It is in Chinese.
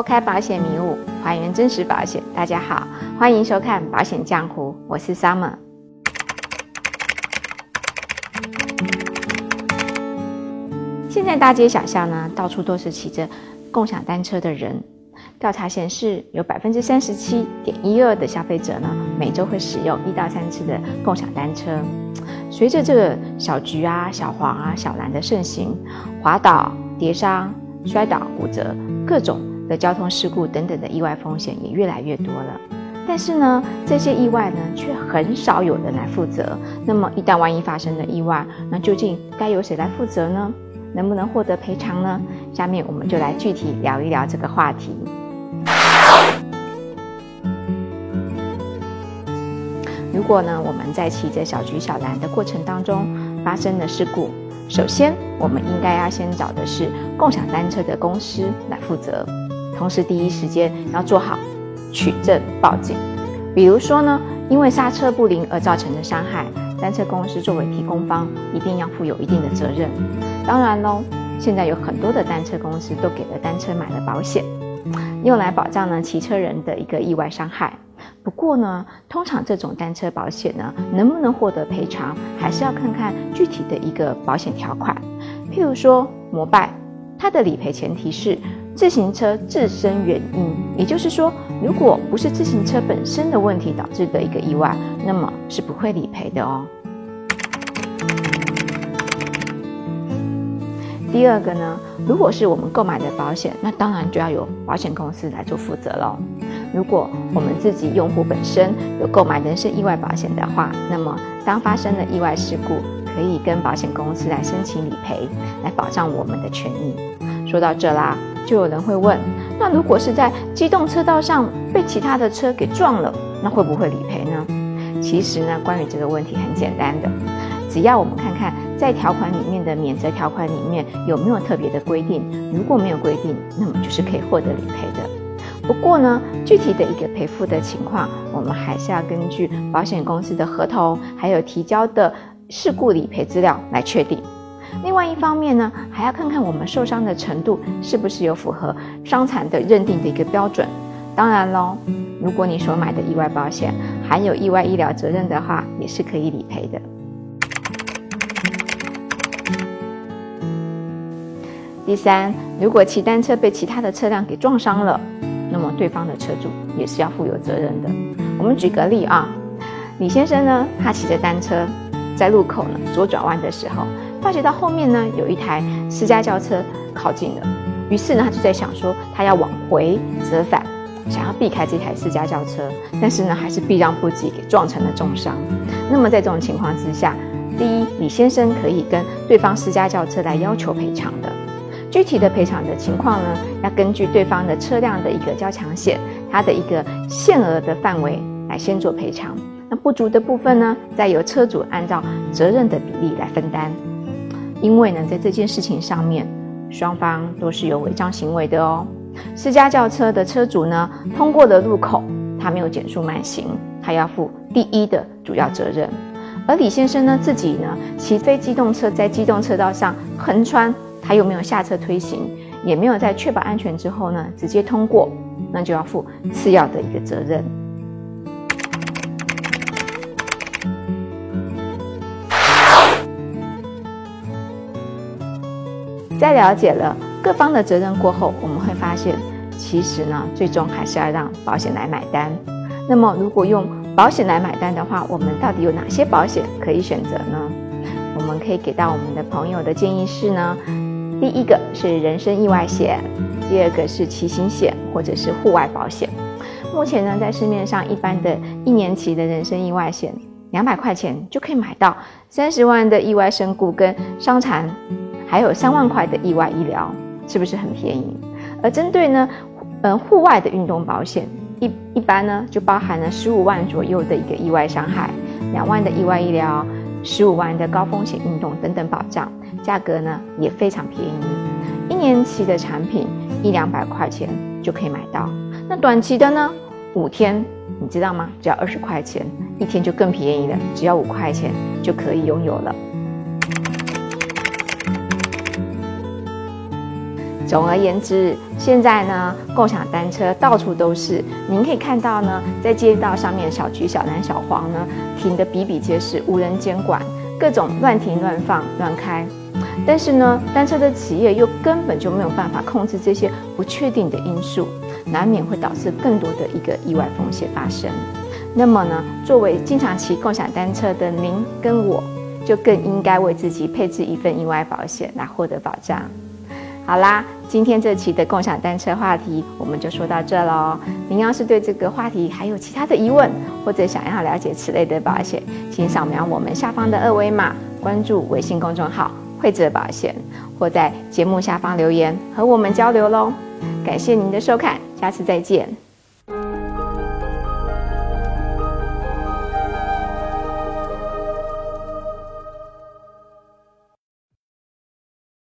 拨开保险迷雾，还原真实保险。大家好，欢迎收看《保险江湖》，我是 Summer。现在大街小巷呢，到处都是骑着共享单车的人。调查显示，有百分之三十七点一二的消费者呢，每周会使用一到三次的共享单车。随着这个小橘啊、小黄啊、小蓝的盛行，滑倒、跌伤、摔倒、骨折，各种的交通事故等等的意外风险也越来越多了。但是呢，这些意外呢，却很少有人来负责。那么，一旦万一发生了意外，那究竟该由谁来负责呢？能不能获得赔偿呢？下面我们就来具体聊一聊这个话题。如果呢，我们在骑着小橘小蓝的过程当中发生了事故，首先我们应该要先找的是共享单车的公司来负责，同时第一时间要做好取证报警。比如说呢，因为刹车不灵而造成的伤害，单车公司作为提供方，一定要负有一定的责任。当然喽，现在有很多的单车公司都给了单车买了保险。用来保障呢骑车人的一个意外伤害。不过呢，通常这种单车保险呢，能不能获得赔偿，还是要看看具体的一个保险条款。譬如说，摩拜，它的理赔前提是自行车自身原因，也就是说，如果不是自行车本身的问题导致的一个意外，那么是不会理赔的哦。第二个呢，如果是我们购买的保险，那当然就要由保险公司来做负责喽。如果我们自己用户本身有购买人身意外保险的话，那么当发生了意外事故，可以跟保险公司来申请理赔，来保障我们的权益。说到这啦，就有人会问：那如果是在机动车道上被其他的车给撞了，那会不会理赔呢？其实呢，关于这个问题很简单的。只要我们看看在条款里面的免责条款里面有没有特别的规定，如果没有规定，那么就是可以获得理赔的。不过呢，具体的一个赔付的情况，我们还是要根据保险公司的合同，还有提交的事故理赔资料来确定。另外一方面呢，还要看看我们受伤的程度是不是有符合伤残的认定的一个标准。当然喽，如果你所买的意外保险含有意外医疗责任的话，也是可以理赔的。第三，如果骑单车被其他的车辆给撞伤了，那么对方的车主也是要负有责任的。我们举个例啊，李先生呢，他骑着单车在路口呢左转弯的时候，发觉到后面呢有一台私家轿车靠近了，于是呢他就在想说，他要往回折返，想要避开这台私家轿车，但是呢还是避让不及，给撞成了重伤。那么在这种情况之下，第一，李先生可以跟对方私家轿车来要求赔偿的。具体的赔偿的情况呢，要根据对方的车辆的一个交强险，它的一个限额的范围来先做赔偿。那不足的部分呢，再由车主按照责任的比例来分担。因为呢，在这件事情上面，双方都是有违章行为的哦。私家轿车的车主呢，通过的路口，他没有减速慢行，他要负第一的主要责任。而李先生呢，自己呢，骑非机动车在机动车道上横穿。他又没有下车推行，也没有在确保安全之后呢，直接通过，那就要负次要的一个责任。在了解了各方的责任过后，我们会发现，其实呢，最终还是要让保险来买单。那么，如果用保险来买单的话，我们到底有哪些保险可以选择呢？我们可以给到我们的朋友的建议是呢。第一个是人身意外险，第二个是骑行险或者是户外保险。目前呢，在市面上一般的一年期的人身意外险，两百块钱就可以买到三十万的意外身故跟伤残，还有三万块的意外医疗，是不是很便宜？而针对呢，嗯，户外的运动保险，一一般呢就包含了十五万左右的一个意外伤害，两万的意外医疗。十五万的高风险运动等等保障，价格呢也非常便宜，一年期的产品一两百块钱就可以买到。那短期的呢，五天你知道吗？只要二十块钱，一天就更便宜了，只要五块钱就可以拥有了。总而言之，现在呢，共享单车到处都是，您可以看到呢，在街道上面，小橘、小蓝、小黄呢，停得比比皆是，无人监管，各种乱停、乱放、乱开。但是呢，单车的企业又根本就没有办法控制这些不确定的因素，难免会导致更多的一个意外风险发生。那么呢，作为经常骑共享单车的您跟我，就更应该为自己配置一份意外保险来获得保障。好啦，今天这期的共享单车话题我们就说到这喽。您要是对这个话题还有其他的疑问，或者想要了解此类的保险，请扫描我们下方的二维码，关注微信公众号“惠泽保险”，或在节目下方留言和我们交流喽。感谢您的收看，下次再见。